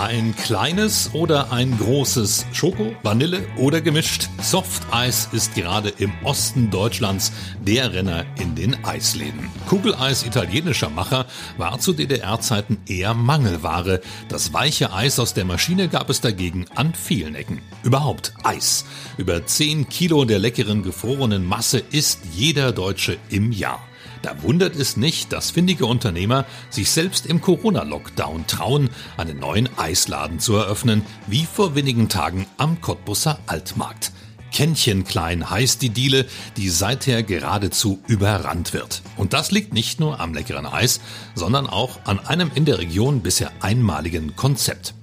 Ein kleines oder ein großes Schoko, Vanille oder gemischt? Softeis ist gerade im Osten Deutschlands der Renner in den Eisläden. Kugeleis italienischer Macher war zu DDR-Zeiten eher Mangelware. Das weiche Eis aus der Maschine gab es dagegen an vielen Ecken. Überhaupt Eis. Über 10 Kilo der leckeren gefrorenen Masse isst jeder Deutsche im Jahr. Da wundert es nicht, dass findige Unternehmer sich selbst im Corona-Lockdown trauen, einen neuen Eisladen zu eröffnen, wie vor wenigen Tagen am Cottbusser Altmarkt. Kännchen klein heißt die Diele, die seither geradezu überrannt wird. Und das liegt nicht nur am leckeren Eis, sondern auch an einem in der Region bisher einmaligen Konzept.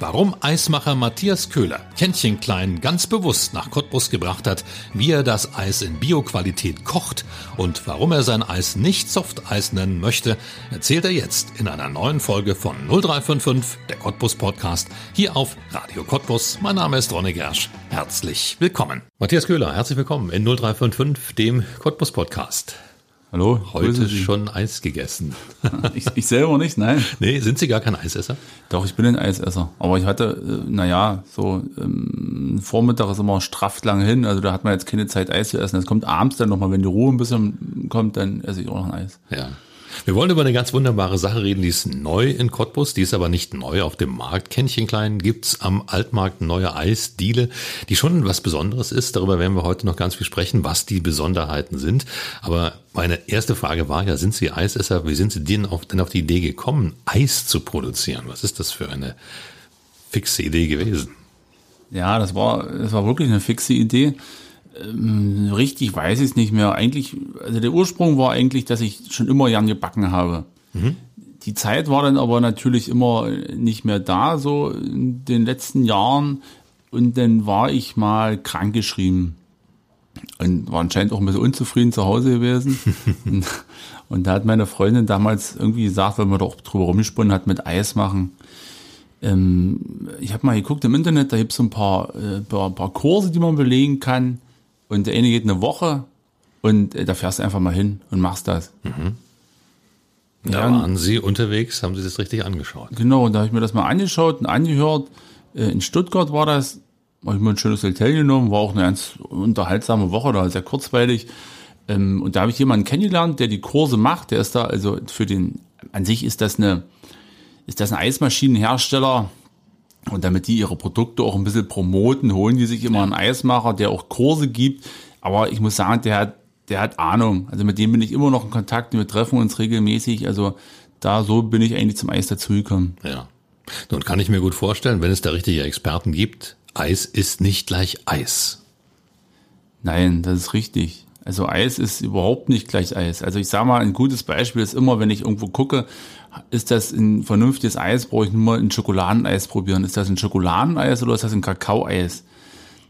Warum Eismacher Matthias Köhler Kännchen Klein ganz bewusst nach Cottbus gebracht hat, wie er das Eis in Bioqualität kocht und warum er sein Eis nicht Softeis nennen möchte, erzählt er jetzt in einer neuen Folge von 0355, der Cottbus Podcast, hier auf Radio Cottbus. Mein Name ist Ronny Gersch. Herzlich willkommen. Matthias Köhler, herzlich willkommen in 0355, dem Cottbus Podcast. Hallo, heute schon Eis gegessen. ich, ich, selber nicht, nein. Nee, sind Sie gar kein Eisesser? Doch, ich bin ein Eisesser. Aber ich hatte, äh, naja, so ähm, Vormittag ist immer straff lang hin, also da hat man jetzt keine Zeit Eis zu essen. Es kommt abends dann nochmal, wenn die Ruhe ein bisschen kommt, dann esse ich auch noch ein Eis. Ja. Wir wollen über eine ganz wunderbare Sache reden, die ist neu in Cottbus, die ist aber nicht neu auf dem Markt. Kännchen klein gibt's am Altmarkt neue Eisdiele, die schon was Besonderes ist. Darüber werden wir heute noch ganz viel sprechen, was die Besonderheiten sind. Aber meine erste Frage war ja, sind Sie Eisesser? Wie sind Sie denn auf, denn auf die Idee gekommen, Eis zu produzieren? Was ist das für eine fixe Idee gewesen? Ja, das war, das war wirklich eine fixe Idee. Ähm, richtig weiß ich es nicht mehr. Eigentlich, also der Ursprung war eigentlich, dass ich schon immer gern gebacken habe. Mhm. Die Zeit war dann aber natürlich immer nicht mehr da, so in den letzten Jahren. Und dann war ich mal krankgeschrieben und war anscheinend auch ein bisschen unzufrieden zu Hause gewesen. und, und da hat meine Freundin damals irgendwie gesagt, weil man doch drüber rumgesponnen hat mit Eis machen. Ähm, ich habe mal geguckt im Internet, da gibt es so ein paar, äh, paar, paar Kurse, die man belegen kann. Und der eine geht eine Woche und äh, da fährst du einfach mal hin und machst das. Mhm. Da ja, waren Sie unterwegs, haben Sie das richtig angeschaut? Genau, und da habe ich mir das mal angeschaut und angehört. Äh, in Stuttgart war das, habe ich mir ein schönes Hotel genommen, war auch eine ganz unterhaltsame Woche, da sehr kurzweilig. Ähm, und da habe ich jemanden kennengelernt, der die Kurse macht. Der ist da, also für den, an sich ist das eine, ist das ein Eismaschinenhersteller, und damit die ihre Produkte auch ein bisschen promoten, holen die sich immer einen Eismacher, der auch Kurse gibt. Aber ich muss sagen, der hat, der hat Ahnung. Also mit dem bin ich immer noch in Kontakt. Wir treffen uns regelmäßig. Also da so bin ich eigentlich zum Eis dazugekommen. Ja. Nun kann ich mir gut vorstellen, wenn es da richtige Experten gibt, Eis ist nicht gleich Eis. Nein, das ist richtig. Also Eis ist überhaupt nicht gleich Eis. Also ich sage mal, ein gutes Beispiel ist immer, wenn ich irgendwo gucke, ist das ein vernünftiges Eis, brauche ich nur mal ein Schokoladeneis probieren. Ist das ein Schokoladeneis oder ist das ein Kakaoeis?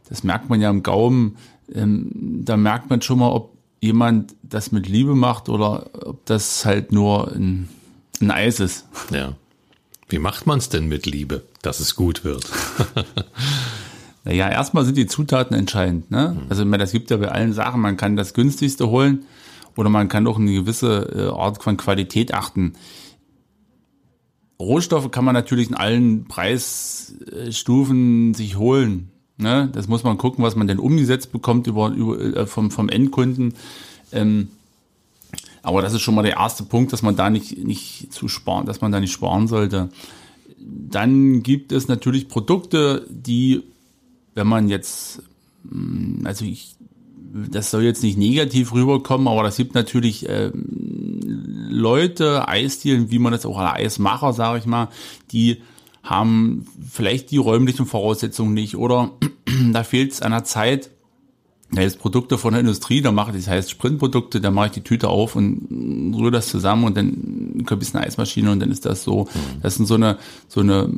Das merkt man ja im Gaumen. Ähm, da merkt man schon mal, ob jemand das mit Liebe macht oder ob das halt nur ein, ein Eis ist. Ja. Wie macht man es denn mit Liebe, dass es gut wird? naja, erstmal sind die Zutaten entscheidend. Ne? Mhm. Also das gibt ja bei allen Sachen, man kann das günstigste holen oder man kann auch eine gewisse äh, Art von Qualität achten. Rohstoffe kann man natürlich in allen Preisstufen sich holen. Ne? Das muss man gucken, was man denn umgesetzt bekommt über, über äh, vom, vom Endkunden. Ähm, aber das ist schon mal der erste Punkt, dass man da nicht, nicht zu sparen, dass man da nicht sparen sollte. Dann gibt es natürlich Produkte, die, wenn man jetzt, hm, also ich, das soll jetzt nicht negativ rüberkommen, aber das gibt natürlich äh, Leute, Eisdielen, wie man das auch als Eismacher, sage ich mal, die haben vielleicht die räumlichen Voraussetzungen nicht oder da fehlt es an der Zeit. Da ist Produkte von der Industrie, da mache ich, das heißt Sprintprodukte, da mache ich die Tüte auf und rühre das zusammen und dann ein bisschen Eismaschine und dann ist das so. Mhm. Das sind so eine, so eine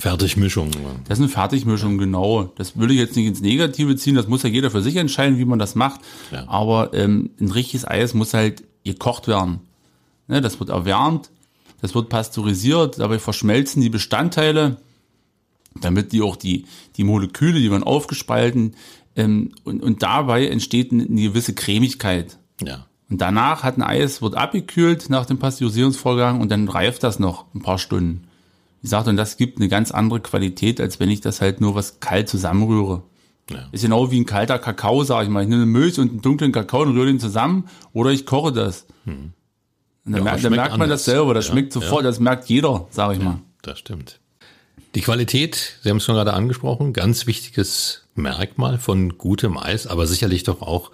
Fertigmischung. Das ist eine Fertigmischung, genau. Das würde ich jetzt nicht ins Negative ziehen, das muss ja jeder für sich entscheiden, wie man das macht. Ja. Aber ähm, ein richtiges Eis muss halt gekocht werden. Ne, das wird erwärmt, das wird pasteurisiert, dabei verschmelzen die Bestandteile, damit die auch die, die Moleküle, die werden aufgespalten, ähm, und, und dabei entsteht eine, gewisse Cremigkeit. Ja. Und danach hat ein Eis, wird abgekühlt nach dem Pasteurisierungsvorgang und dann reift das noch ein paar Stunden. Wie gesagt, und das gibt eine ganz andere Qualität, als wenn ich das halt nur was kalt zusammenrühre. Ja. Ist genau wie ein kalter Kakao, sage ich mal. Ich nehme Milch und einen dunklen Kakao und rühre den zusammen oder ich koche das. Und dann, Ja, merkt, dann merkt man anders. das selber, das Ja, schmeckt sofort, das merkt jeder, sage ich mal. Das stimmt. Die Qualität, Sie haben es schon gerade angesprochen, ganz wichtiges Merkmal von gutem Eis, aber sicherlich doch auch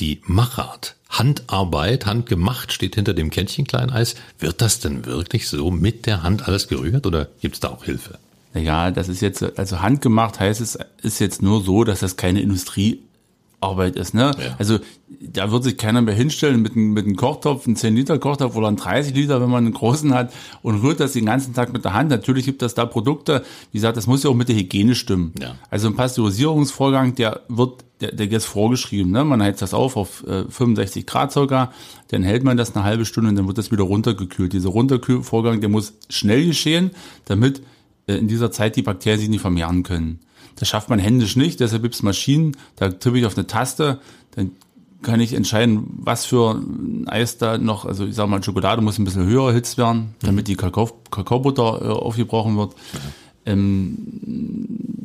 die Machart. Handarbeit, handgemacht steht hinter dem Kännchen Kleineis. Wird das denn wirklich so mit der Hand alles gerührt oder gibt es da auch Hilfe? Naja, das ist jetzt, also handgemacht heißt es, ist jetzt nur so, dass das keine Industriearbeit ist, ne? Ja. Also, da wird sich keiner mehr hinstellen mit einem, mit einem Kochtopf, einen 10 Liter Kochtopf oder einen 30 Liter, wenn man einen großen hat und rührt das den ganzen Tag mit der Hand. Natürlich gibt es da Produkte, wie gesagt, das muss ja auch mit der Hygiene stimmen. Ja. Also ein Pasteurisierungsvorgang, der wird, der, der ist vorgeschrieben, ne? Man heizt das auf auf äh, 65 Grad circa, dann hält man das eine halbe Stunde und dann wird das wieder runtergekühlt. Dieser Runterkühlvorgang, der muss schnell geschehen, damit in dieser Zeit die Bakterien sich nicht vermehren können. Das schafft man händisch nicht, deshalb gibt's Maschinen, da tippe ich auf eine Taste, dann kann ich entscheiden, was für ein Eis da noch, also ich sage mal, Schokolade muss ein bisschen höher erhitzt werden, damit die Kakao, Kakaobutter äh, aufgebrochen wird. Ähm,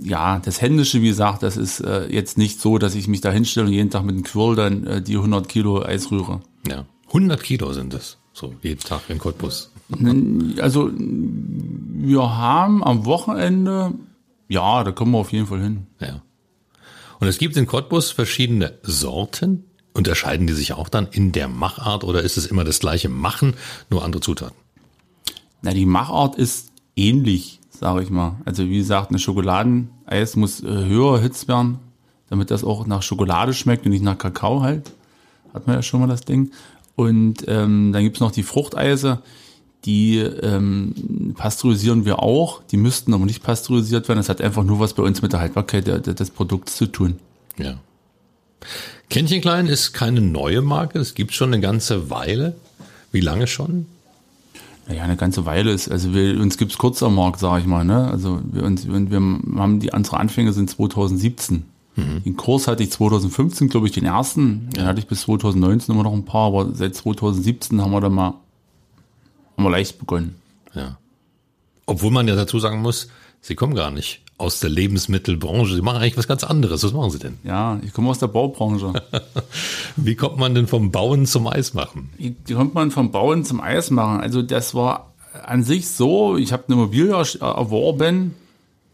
ja, das Händische, wie gesagt, das ist äh, jetzt nicht so, dass ich mich da hinstelle und jeden Tag mit einem Quirl dann äh, die 100 Kilo Eis rühre. Ja. 100 Kilo sind es. So, jeden Tag in Cottbus. Also wir haben am Wochenende, ja, da kommen wir auf jeden Fall hin. Ja. Und es gibt in Cottbus verschiedene Sorten. Unterscheiden die sich auch dann in der Machart oder ist es immer das gleiche Machen, nur andere Zutaten? Na, die Machart ist ähnlich, sage ich mal. Also wie gesagt, eine Schokoladeneis muss äh, höher erhitzt werden, damit das auch nach Schokolade schmeckt und nicht nach Kakao halt. Hat man ja schon mal das Ding. Und ähm, dann gibt's noch die Fruchteise, die ähm, pasteurisieren wir auch. Die müssten aber nicht pasteurisiert werden. Das hat einfach nur was bei uns mit der Haltbarkeit der, der, des Produkts zu tun. Ja. Kännchen Klein ist keine neue Marke, es gibt schon eine ganze Weile. Wie lange schon? Naja, eine ganze Weile ist, also wir, uns gibt's kurz am Markt, sage ich mal. Ne? Also wir, uns, wir, wir haben die unsere Anfänge sind 2017. Den Kurs hatte ich 2015, glaube ich, den ersten. Den hatte ich bis 2019 immer noch ein paar, aber seit 2017 haben wir dann mal haben wir leicht begonnen. Ja. Obwohl man ja dazu sagen muss, Sie kommen gar nicht aus der Lebensmittelbranche. Sie machen eigentlich was ganz anderes. Was machen Sie denn? Ja, ich komme aus der Baubranche. Wie kommt man denn vom Bauen zum Eismachen? Wie kommt man vom Bauen zum Eis machen? Also das war an sich so, ich habe eine Immobilie ersch- erworben,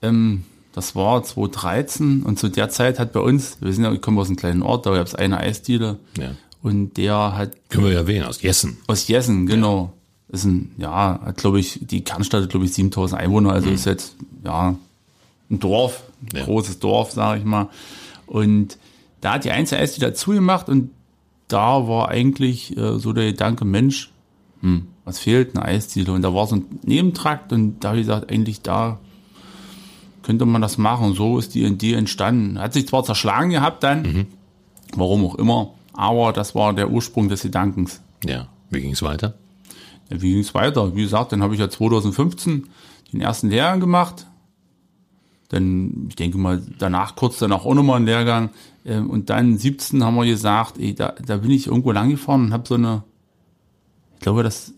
ähm, das war 2013 und zu der Zeit hat bei uns, wir sind ja, ich komme aus einem kleinen Ort, da gab es eine Eisdiele Ja. und der hat Können wir ja erwähnen, aus Jessen. aus Jessen, genau. Ist ein, ja, hat glaube ich, die Kernstadt hat glaube ich 7000 Einwohner, also ist jetzt, ja, ein Dorf, ein Ja. großes Dorf, sage ich mal. Und da hat die einzige Eisdiele dazu gemacht und da war eigentlich äh, so der Gedanke, Mensch, hm, was fehlt, eine Eisdiele. Und da war so ein Nebentrakt und da habe ich gesagt, eigentlich da könnte man das machen. So ist die Idee entstanden. Hat sich zwar zerschlagen gehabt dann, warum auch immer, aber das war der Ursprung des Gedankens. Ja. Wie ging es weiter? Wie ging es weiter? Wie gesagt, dann habe ich ja 2015 den ersten Lehrgang gemacht. Dann, ich denke mal, danach kurz danach auch nochmal einen Lehrgang. Ähm, Und dann 17 haben wir gesagt, ey, da, da bin ich irgendwo lang gefahren und habe so eine, ich glaube, das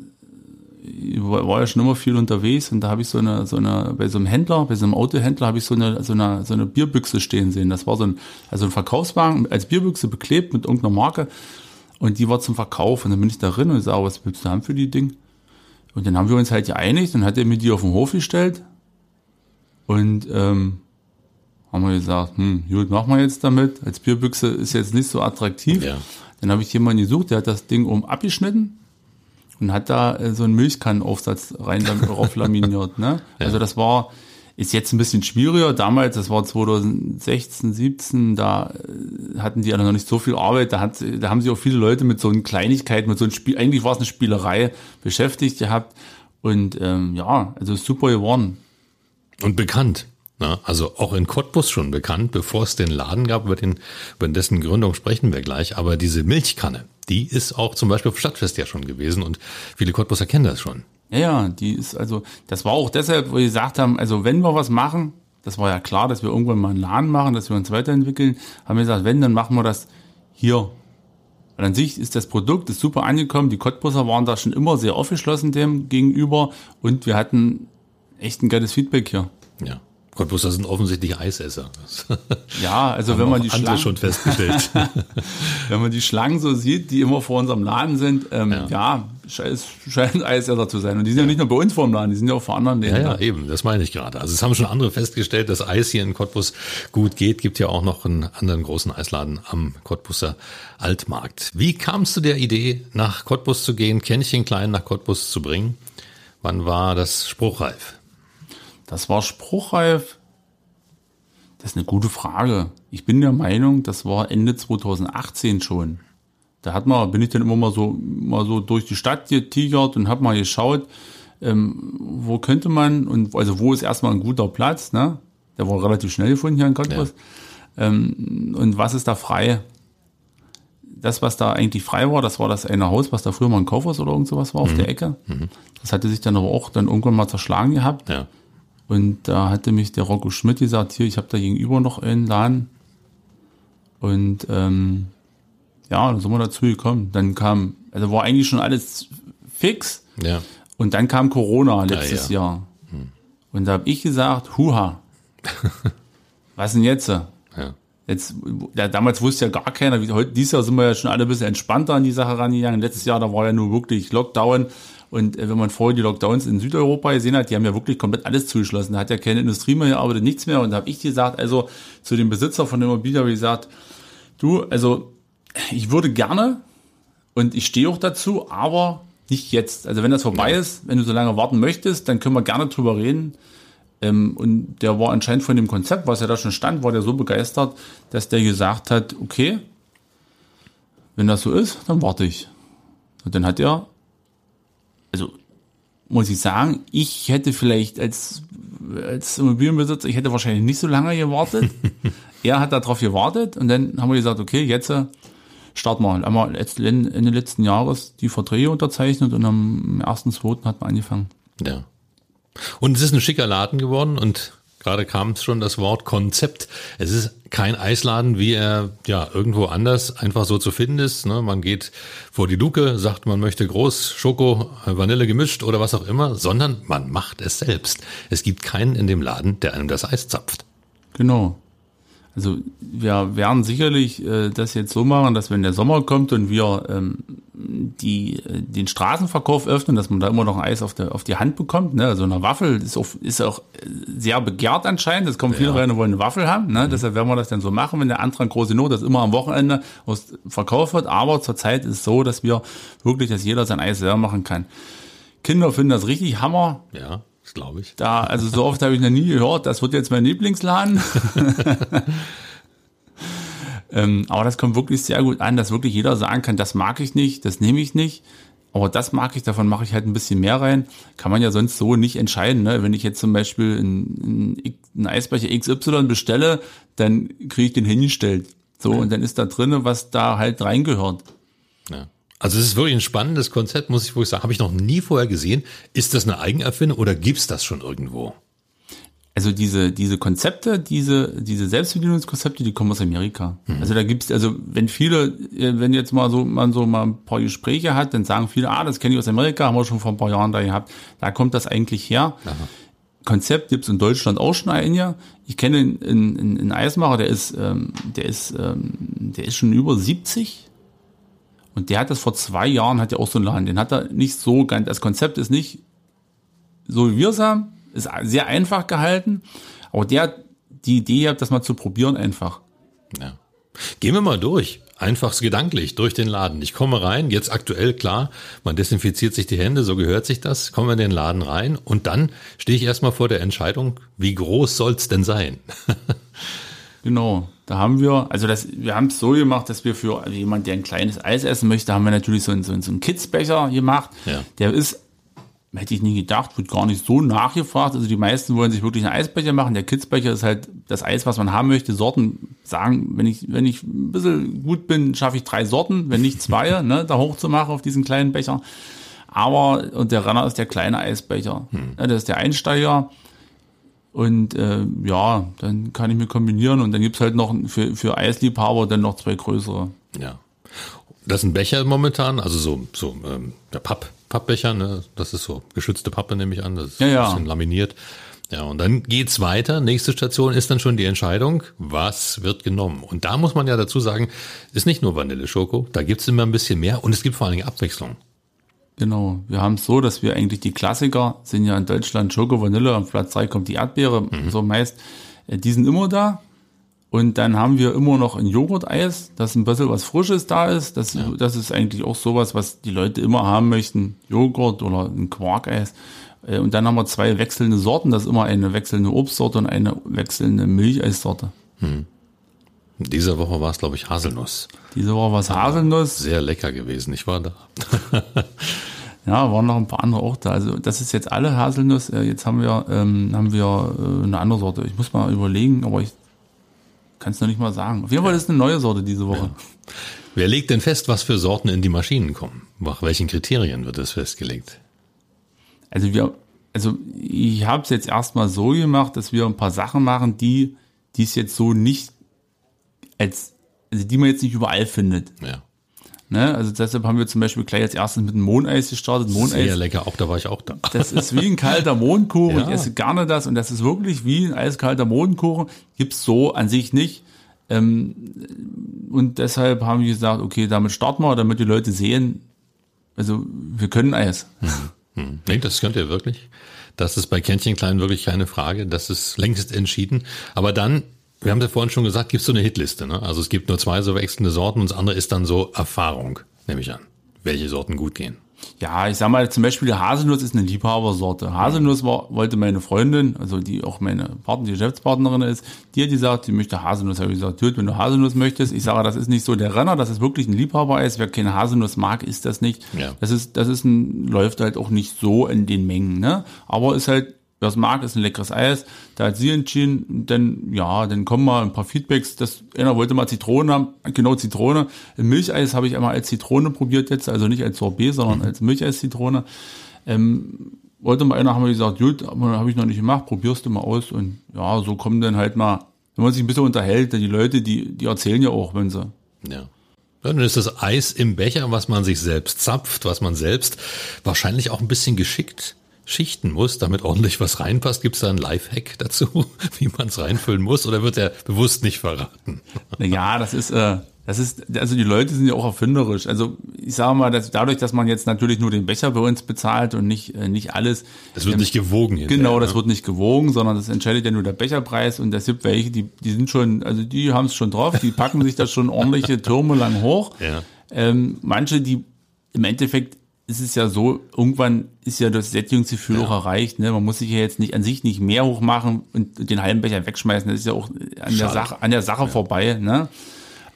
ich war ja schon immer viel unterwegs und da habe ich so eine, so eine, bei so einem Händler, bei so einem Autohändler habe ich so eine, so eine, so eine Bierbüchse stehen sehen. Das war so ein, also ein Verkaufswagen als Bierbüchse beklebt mit irgendeiner Marke. Und die war zum Verkauf. Und dann bin ich da drin und sage, was willst du haben für die Ding? Und dann haben wir uns halt geeinigt und hat er mir die auf den Hof gestellt. Und ähm, haben wir gesagt, hm, gut, machen wir jetzt damit. Als Bierbüchse ist jetzt nicht so attraktiv. Ja. Dann habe ich jemanden gesucht, der hat das Ding um abgeschnitten und hat da äh, so einen Milchkannenaufsatz rein drauf laminiert. Ne? Also das war, ist jetzt ein bisschen schwieriger. Damals, das war 2016, 17, da äh, hatten die alle noch nicht so viel Arbeit. Da, hat, da haben sich auch viele Leute mit so einer Kleinigkeit, mit so einem Spiel, eigentlich war es eine Spielerei, beschäftigt gehabt. Und ähm, ja, also super geworden. Und bekannt. Na, also auch in Cottbus schon bekannt, bevor es den Laden gab, über, den, über dessen Gründung sprechen wir gleich. Aber diese Milchkanne, die ist auch zum Beispiel auf Stadtfest ja schon gewesen und viele Cottbuser kennen das schon. Ja, ja, die ist also, das war auch deshalb, wo wir gesagt haben, also wenn wir was machen, das war ja klar, dass wir irgendwann mal einen Laden machen, dass wir uns weiterentwickeln, haben wir gesagt, wenn, dann machen wir das hier. Und an sich ist das Produkt ist super angekommen. Die Cottbusser waren da schon immer sehr aufgeschlossen dem gegenüber und wir hatten echt ein geiles Feedback hier. Ja. Cottbusser sind offensichtlich Eisesser. ja, also wenn man die Schlangen schon festgestellt. wenn man die Schlangen so sieht, die immer vor unserem Laden sind, ähm, ja, ja scheint, scheint Eisesser zu sein. Und die sind ja. ja nicht nur bei uns vor dem Laden, die sind ja auch vor anderen Läden. Ja, ja, eben, das meine ich gerade. Also es haben schon andere festgestellt, dass Eis hier in Cottbus gut geht. Gibt ja auch noch einen anderen großen Eisladen am Cottbusser Altmarkt. Wie kamst du der Idee, nach Cottbus zu gehen, Kännchen klein nach Cottbus zu bringen? Wann war das spruchreif? Das war spruchreif. Das ist eine gute Frage. Ich bin der Meinung, das war Ende 2018 schon. Da hat man, bin ich dann immer mal so, mal so durch die Stadt getigert und habe mal geschaut, ähm, wo könnte man und also wo ist erstmal ein guter Platz, ne? Der war relativ schnell gefunden hier in Cottbus. Ja. Ähm, und was ist da frei? Das, was da eigentlich frei war, das war das eine Haus, was da früher mal ein Kaufhaus oder irgend sowas war mhm. auf der Ecke. Mhm. Das hatte sich dann aber auch dann irgendwann mal zerschlagen gehabt. Ja. Und da hatte mich der Rocco Schmidt gesagt, hier, ich habe da gegenüber noch einen Laden. Und ähm, ja, dann sind wir dazu gekommen. Dann kam, also war eigentlich schon alles fix. Ja. Und dann kam Corona letztes ja, ja. Jahr. Hm. Und da habe ich gesagt, huha, was denn jetzt? Ja. Jetzt, ja, damals wusste ja gar keiner, wie, heute, dieses Jahr sind wir ja schon alle ein bisschen entspannter an die Sache rangegangen. Letztes Jahr, da war ja nur wirklich Lockdown und äh, wenn man vorher die Lockdowns in Südeuropa gesehen hat, die haben ja wirklich komplett alles zugeschlossen. Da hat ja keine Industrie mehr gearbeitet, nichts mehr. Und da habe ich gesagt, also zu dem Besitzer von der Immobilie habe ich gesagt, du, also ich würde gerne und ich stehe auch dazu, aber nicht jetzt. Also wenn das vorbei ja. ist, wenn du so lange warten möchtest, dann können wir gerne drüber reden. Ähm, und der war anscheinend von dem Konzept, was ja da schon stand, war der so begeistert, dass der gesagt hat, okay, wenn das so ist, dann warte ich. Und dann hat er also muss ich sagen, ich hätte vielleicht als, als Immobilienbesitzer, ich hätte wahrscheinlich nicht so lange gewartet. er hat darauf gewartet und dann haben wir gesagt, okay, jetzt äh, starten wir. Haben wir Ende letzten Jahres die Verträge unterzeichnet und am 1.2. hat man angefangen. Ja. Und es ist ein schicker Laden geworden und Gerade kam schon das Wort Konzept. Es ist kein Eisladen, wie er ja irgendwo anders einfach so zu finden ist. Ne? Man geht vor die Luke, sagt, man möchte groß, Schoko, Vanille gemischt oder was auch immer, sondern man macht es selbst. Es gibt keinen in dem Laden, der einem das Eis zapft. Genau. Also wir werden sicherlich äh, das jetzt so machen, dass wenn der Sommer kommt und wir ähm, die, äh, den Straßenverkauf öffnen, dass man da immer noch ein Eis auf, der, auf die Hand bekommt. Ne? Also eine Waffel ist auch, ist auch sehr begehrt anscheinend. Es kommen viele ja. rein und wollen eine Waffel haben. Ne? Mhm. Deshalb werden wir das dann so machen, wenn der Antrag große Not, das immer am Wochenende aus verkauft wird. Aber zurzeit ist es so, dass wir wirklich, dass jeder sein Eis selber machen kann. Kinder finden das richtig Hammer. Ja glaube ich. Da, also so oft habe ich noch nie gehört, das wird jetzt mein Lieblingsladen. ähm, aber das kommt wirklich sehr gut an, dass wirklich jeder sagen kann, das mag ich nicht, das nehme ich nicht. Aber das mag ich, davon mache ich halt ein bisschen mehr rein. Kann man ja sonst so nicht entscheiden. Ne? Wenn ich jetzt zum Beispiel einen, einen Eisbecher XY bestelle, dann kriege ich den hingestellt. So, ja. und dann ist da drinne, was da halt reingehört. Ja. Also es ist wirklich ein spannendes Konzept, muss ich wohl sagen. Habe ich noch nie vorher gesehen. Ist das eine Eigenerfindung oder gibt's das schon irgendwo? Also diese, diese Konzepte, diese, diese Selbstbedienungskonzepte, die kommen aus Amerika. Mhm. Also da gibt's, also wenn viele, äh, wenn jetzt mal so, man so mal ein paar Gespräche hat, dann sagen viele, ah, das kenne ich aus Amerika, haben wir schon vor ein paar Jahren da gehabt. Da kommt das eigentlich her. Aha. Konzept gibt's in Deutschland auch schon ein Jahr. Ich kenne einen, einen, einen Eismacher, der ist, ähm, der ist, ähm, der ist schon über 70 und der hat das vor zwei Jahren, hat ja auch so einen Laden, den hat er nicht so ganz, das Konzept ist nicht so wie wir es haben, ist sehr einfach gehalten, aber der hat die Idee gehabt, das mal zu probieren einfach. Ja. Gehen wir mal durch. Einfach gedanklich durch den Laden. Ich komme rein, jetzt aktuell klar, man desinfiziert sich die Hände, so gehört sich das, kommen wir in den Laden rein und dann stehe ich erstmal vor der Entscheidung, wie groß soll's denn sein? genau. Da haben wir, also das, wir haben es so gemacht, dass wir für also jemand, der ein kleines Eis essen möchte, haben wir natürlich so einen, so einen, so einen Kidsbecher gemacht. Ja. Der ist hätte ich nie gedacht, wird gar nicht so nachgefragt. Also die meisten wollen sich wirklich einen Eisbecher machen. Der Kidsbecher ist halt das Eis, was man haben möchte. Sorten sagen, wenn ich, wenn ich ein bisschen gut bin, schaffe ich drei Sorten, wenn nicht zwei, ne, da hochzumachen auf diesen kleinen Becher. Aber, und der Renner ist der kleine Eisbecher. Hm. Ja, das ist der Einsteiger. Und äh, ja, dann kann ich mir kombinieren und dann gibt's halt noch für, für Eisliebhaber dann noch zwei größere. Ja. Das sind Becher momentan, also so, so ähm, der Papp, Pappbecher, ne? Das ist so geschützte Pappe, nehme ich an. Das ist ja, ja. ein bisschen laminiert. Ja, und dann geht's weiter. Nächste Station ist dann schon die Entscheidung, was wird genommen. Und da muss man ja dazu sagen, ist nicht nur Vanille Schoko, da gibt's immer ein bisschen mehr und es gibt vor allen Dingen Abwechslung. Genau, wir haben es so, dass wir eigentlich die Klassiker sind ja in Deutschland Schoko, Vanille, auf Platz drei kommt die Erdbeere, mhm. so meist. Äh, die sind immer da. Und dann haben wir immer noch ein Joghurt-Eis, dass ein bisschen was Frisches da ist. Das, ja. das ist eigentlich auch sowas, was die Leute immer haben möchten. Joghurt oder ein Quarkeis. Äh, und dann haben wir zwei wechselnde Sorten. Das ist immer eine wechselnde Obstsorte und eine wechselnde Milcheissorte. Hm. Diese Woche war es, glaube ich, Haselnuss. Diese Woche war es Haselnuss. Sehr lecker gewesen, ich war da. ja, waren noch ein paar andere auch da. Also das ist jetzt alle Haselnuss. Äh, jetzt haben wir, ähm, haben wir äh, eine andere Sorte. Ich muss mal überlegen, aber ich kann es noch nicht mal sagen. Auf jeden Fall ist eine neue Sorte diese Woche. Ja. Wer legt denn fest, was für Sorten in die Maschinen kommen? Nach welchen Kriterien wird das festgelegt? Also wir, also ich habe es jetzt erstmal so gemacht, dass wir ein paar Sachen machen, die, die es jetzt so nicht als, also die man jetzt nicht überall findet. Ja. Ne? Also deshalb haben wir zum Beispiel gleich als erstes mit einem Mohneis gestartet. Mohneis, Sehr lecker, auch da war ich auch da. Das ist wie ein kalter Mohnkuchen. Ja. Ich esse gerne das und das ist wirklich wie ein eiskalter Mohnkuchen. Gibt's so an sich nicht. Ähm, und deshalb haben wir gesagt, okay, damit starten wir, damit die Leute sehen, also wir können Eis. Hm. Hm. Nee, das könnt ihr wirklich. Das ist bei Kännchen Klein wirklich keine Frage. Das ist längst entschieden. Aber dann wir haben ja vorhin schon gesagt, gibt es so eine Hitliste. Ne? Also es gibt nur zwei so wechselnde Sorten und das andere ist dann so Erfahrung, nehme ich an, welche Sorten gut gehen. Ja, ich sag mal, zum Beispiel die Haselnuss ist eine Liebhabersorte. Haselnuss war, wollte meine Freundin, also die auch meine Partner, die Geschäftspartnerin ist, die hat gesagt, sie möchte Haselnuss. Habe ich gesagt, Tut, wenn du Haselnuss möchtest, ich sage, das ist nicht so der Renner, das ist wirklich ein Liebhabereis. Wer keine Haselnuss mag, ist das nicht. Ja. Das ist, das ist ein, läuft halt auch nicht so in den Mengen, ne? Aber ist halt Wer es mag, ist ein leckeres Eis. Da hat sie entschieden, denn ja, dann kommen mal ein paar Feedbacks. Das, einer wollte mal Zitrone haben, genau Zitrone. Ein Milcheis habe ich einmal als Zitrone probiert jetzt, also nicht als Sorbet, sondern mhm. als Milcheis-Zitrone. Ähm, wollte mal einer, haben wir gesagt, gut, habe ich noch nicht gemacht, probierst du mal aus. Und ja, so kommen dann halt mal, wenn man sich ein bisschen unterhält, die Leute, die, die erzählen ja auch, wenn sie. Ja. Dann ist das Eis im Becher, was man sich selbst zapft, was man selbst wahrscheinlich auch ein bisschen geschickt schichten muss, damit ordentlich was reinpasst? Gibt es da einen Lifehack dazu, wie man es reinfüllen muss, oder wird er bewusst nicht verraten? Ja, das ist, äh, das ist, also die Leute sind ja auch erfinderisch. Also ich sage mal, dass dadurch, dass man jetzt natürlich nur den Becher bei uns bezahlt und nicht, äh, nicht alles. Das wird ähm, nicht gewogen. Hinterher, genau, das ne? wird nicht gewogen, sondern das entscheidet ja nur der Becherpreis und es gibt welche, die, die sind schon, also die haben es schon drauf, die packen sich das schon ordentliche Türme lang hoch. Ja. Ähm, manche, die im Endeffekt ist es ja so, irgendwann ist ja das Sättigungsgefühl ja. auch erreicht. Ne? Man muss sich ja jetzt nicht an sich nicht mehr hochmachen und den halben Becher wegschmeißen. Das ist ja auch an der Sache, an der Sache ja. vorbei. Ne?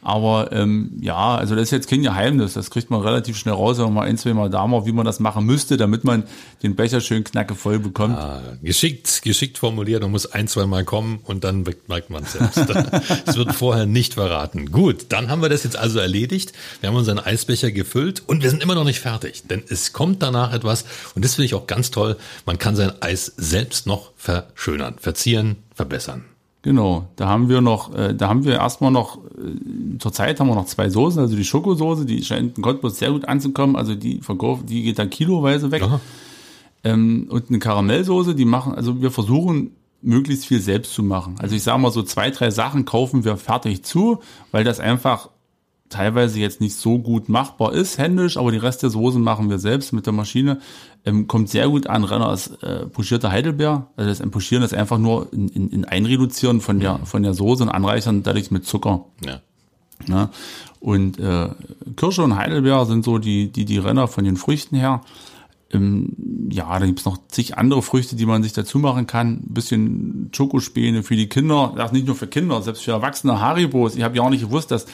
Aber ähm, ja, also das ist jetzt kein Geheimnis. Das kriegt man relativ schnell raus, wenn man mal ein, zwei Mal da mal, wie man das machen müsste, damit man den Becher schön knackevoll bekommt. Ah, geschickt, geschickt formuliert. Man muss ein, zwei Mal kommen und dann merkt man es selbst. Es wird vorher nicht verraten. Gut, dann haben wir das jetzt also erledigt. Wir haben unseren Eisbecher gefüllt und wir sind immer noch nicht fertig, denn es kommt danach etwas und das finde ich auch ganz toll. Man kann sein Eis selbst noch verschönern, verzieren, verbessern. Genau, da haben wir noch, äh, da haben wir erstmal noch, äh, zurzeit haben wir noch zwei Soßen, also die Schokosoße, die scheint in Cottbus sehr gut anzukommen, also die verkauft, die geht dann kiloweise weg. Ähm, und eine Karamellsoße, die machen, also wir versuchen möglichst viel selbst zu machen. Also ich sage mal so zwei, drei Sachen kaufen wir fertig zu, weil das einfach teilweise jetzt nicht so gut machbar ist, händisch, aber die Rest der Soßen machen wir selbst mit der Maschine. Ähm, kommt sehr gut an. Renner ist äh, pochierter Heidelbeer. Also das Pochieren ist einfach nur in, in, in Einreduzieren von der, von der Soße und anreichern dadurch mit Zucker. Ja. ja. Und äh, Kirsche und Heidelbeer sind so die, die, die Renner von den Früchten her. Ähm, ja, da gibt's noch zig andere Früchte, die man sich dazu machen kann. Ein bisschen Schokospäne für die Kinder. Das nicht nur für Kinder, selbst für Erwachsene Haribos. Ich habe ja auch nicht gewusst, dass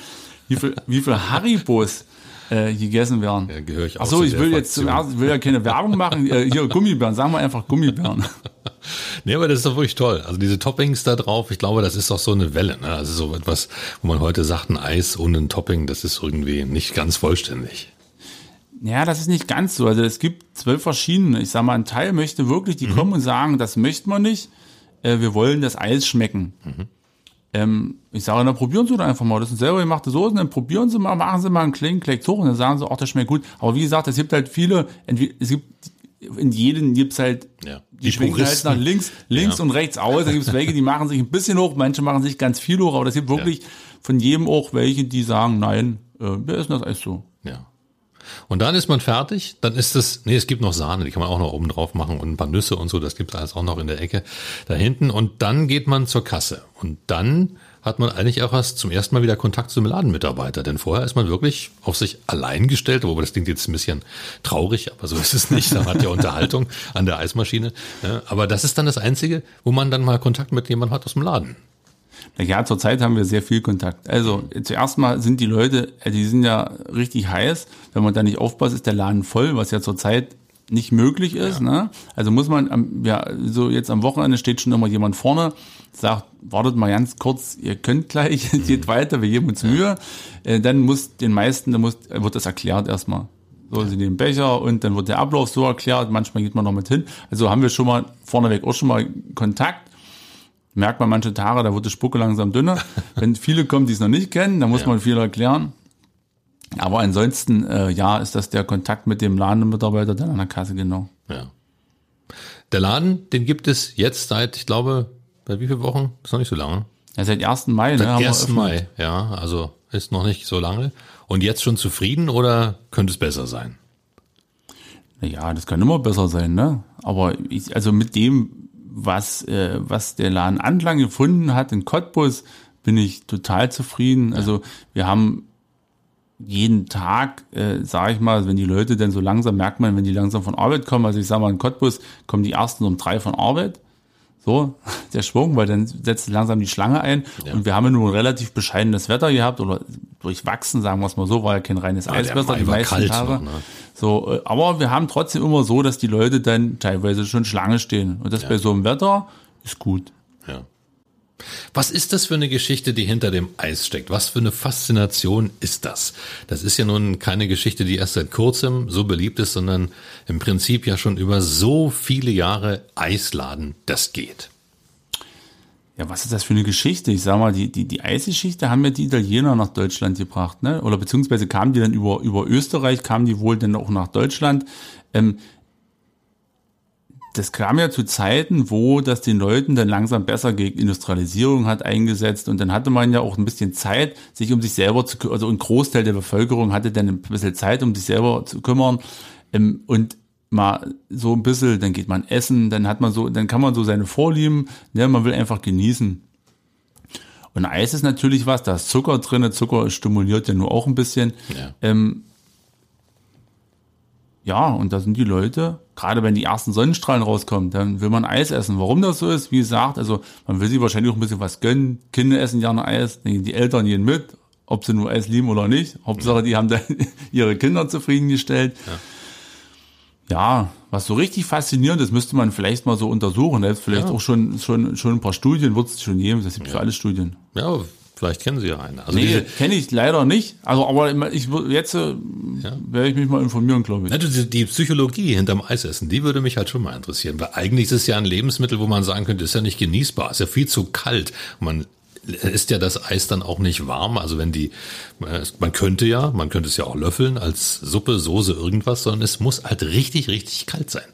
wie viel, wie viel Haribos äh, gegessen werden. Ja, gehöre ich auch Achso, ich will jetzt ich will ja keine Werbung machen. Äh, hier Gummibären, sagen wir einfach Gummibären. Nee, aber das ist doch wirklich toll. Also diese Toppings da drauf, ich glaube, das ist doch so eine Welle. Ne? Also so etwas, wo man heute sagt, ein Eis ohne ein Topping, das ist irgendwie nicht ganz vollständig. Ja, das ist nicht ganz so. Also es gibt zwölf verschiedene. Ich sag mal, ein Teil möchte wirklich, die kommen und sagen, das möchten wir nicht. Äh, wir wollen das Eis schmecken. Ähm, ich sage, dann probieren Sie doch einfach mal. Das sind selber gemachte Soßen, dann probieren Sie mal, machen Sie mal einen kleinen Klecks hoch und dann sagen Sie, ach, das schmeckt gut. Aber wie gesagt, es gibt halt viele, es gibt in jedem gibt's halt, Ja. die, Die schwenken halt nach links, links Ja. und rechts aus. Da gibt's welche, die machen sich ein bisschen hoch, manche machen sich ganz viel hoch, aber es gibt wirklich von jedem auch welche, die sagen, nein, äh, wir essen das Eis so. Ja. Und dann ist man fertig, dann ist es, nee, es gibt noch Sahne, die kann man auch noch oben drauf machen und ein paar Nüsse und so, das gibt alles auch noch in der Ecke da hinten. Und dann geht man zur Kasse. Und dann hat man eigentlich auch erst zum ersten Mal wieder Kontakt zum Ladenmitarbeiter, denn vorher ist man wirklich auf sich allein gestellt, wobei das klingt jetzt ein bisschen traurig, aber so ist es nicht. Da hat ja Unterhaltung an der Eismaschine. Ja, Aber das ist dann das Einzige, wo man dann mal Kontakt mit jemandem hat aus dem Laden. Na Ja, zurzeit haben wir sehr viel Kontakt. Also zuerst mal sind die Leute, äh, die sind ja richtig heiß. Wenn man da nicht aufpasst, ist der Laden voll, was ja zurzeit nicht möglich ist. Ne? Also muss man, ja, so jetzt am Wochenende steht schon immer jemand vorne, sagt, wartet mal ganz kurz, ihr könnt gleich, es geht weiter, wir geben uns Mühe. Äh, Dann muss den meisten, dann muss, wird das erklärt erstmal. So, sie nehmen Becher und dann wird der Ablauf so erklärt. Manchmal geht man noch mit hin. Also haben wir schon mal vorneweg auch schon mal Kontakt merkt man manche Tage, da wird die Spucke langsam dünner. Wenn viele kommen, die es noch nicht kennen, dann muss Ja. man viel erklären. Aber ansonsten, äh, ja, ist das der Kontakt mit dem Ladenmitarbeiter dann an der Kasse, genau. Ja. Der Laden, den gibt es jetzt seit, ich glaube, seit wie viele Wochen? Ist noch nicht so lange. Ja, seit 1. Mai, ne, Seit haben wir 1. eröffnet. Mai, ja, also ist noch nicht so lange. Und jetzt schon zufrieden oder könnte es besser sein? Ja, das kann immer besser sein, ne? Aber ich, also mit dem, was, äh, was der Laden Anklang gefunden hat in Cottbus, bin ich total zufrieden. Also wir haben jeden Tag, äh, sage ich mal, wenn die Leute denn so langsam, merkt man, wenn die langsam von Arbeit kommen, also ich sage mal in Cottbus, kommen die ersten um drei von Arbeit. So, der Schwung, weil dann setzt langsam die Schlange ein. Ja. Und wir haben ja nur relativ bescheidenes Wetter gehabt oder durchwachsen, sagen wir es mal so, war ja kein reines der Eiswetter die meisten Tage. noch, ne? So, äh, aber wir haben trotzdem immer so, dass die Leute dann teilweise schon Schlange stehen. Und das bei so einem Wetter ist gut. Was ist das für eine Geschichte, die hinter dem Eis steckt? Was für eine Faszination ist das? Das ist ja nun keine Geschichte, die erst seit kurzem so beliebt ist, sondern im Prinzip ja schon über so viele Jahre Eisladen, das geht. Ja, was ist das für eine Geschichte? Ich sag mal, die, die, die Eisgeschichte haben ja die Italiener nach Deutschland gebracht, ne? Oder beziehungsweise kamen die dann über, über Österreich, kamen die wohl dann auch nach Deutschland. Ähm, das kam ja zu Zeiten, wo das den Leuten dann langsam besser gegen Industrialisierung hat eingesetzt und dann hatte man ja auch ein bisschen Zeit, sich um sich selber zu kümmern, also ein Großteil der Bevölkerung hatte dann ein bisschen Zeit, um sich selber zu kümmern ähm, und mal so ein bisschen, dann geht man essen, dann hat man so, dann kann man so seine Vorlieben, ne, man will einfach genießen. Und Eis ist natürlich was, da ist Zucker drinne, Zucker stimuliert ja nur auch ein bisschen. Ja. Ähm, ja, und da sind die Leute, gerade wenn die ersten Sonnenstrahlen rauskommen, dann will man Eis essen. Warum das so ist, wie gesagt, also man will sich wahrscheinlich auch ein bisschen was gönnen. Kinder essen gerne Eis, die Eltern gehen mit, ob sie nur Eis lieben oder nicht. Hauptsache, die haben dann ihre Kinder zufriedengestellt. Ja. was so richtig faszinierend ist, müsste man vielleicht mal so untersuchen. Ist vielleicht Ja. auch schon, schon, schon ein paar Studien, wird es schon geben. Das gibt für alle Studien. Ja, vielleicht kennen Sie ja eine. Also Nee, kenne ich leider nicht. Also, aber ich jetzt äh, werde ich mich mal informieren, glaube ich. Ja, die, die Psychologie hinterm Eisessen, die würde mich halt schon mal interessieren, weil eigentlich ist es ja ein Lebensmittel, wo man sagen könnte, ist ja nicht genießbar, ist ja viel zu kalt. Man ist ja das Eis dann auch nicht warm, also wenn die, äh, man könnte ja, man könnte es ja auch löffeln als Suppe, Soße, irgendwas, sondern es muss halt richtig, richtig kalt sein,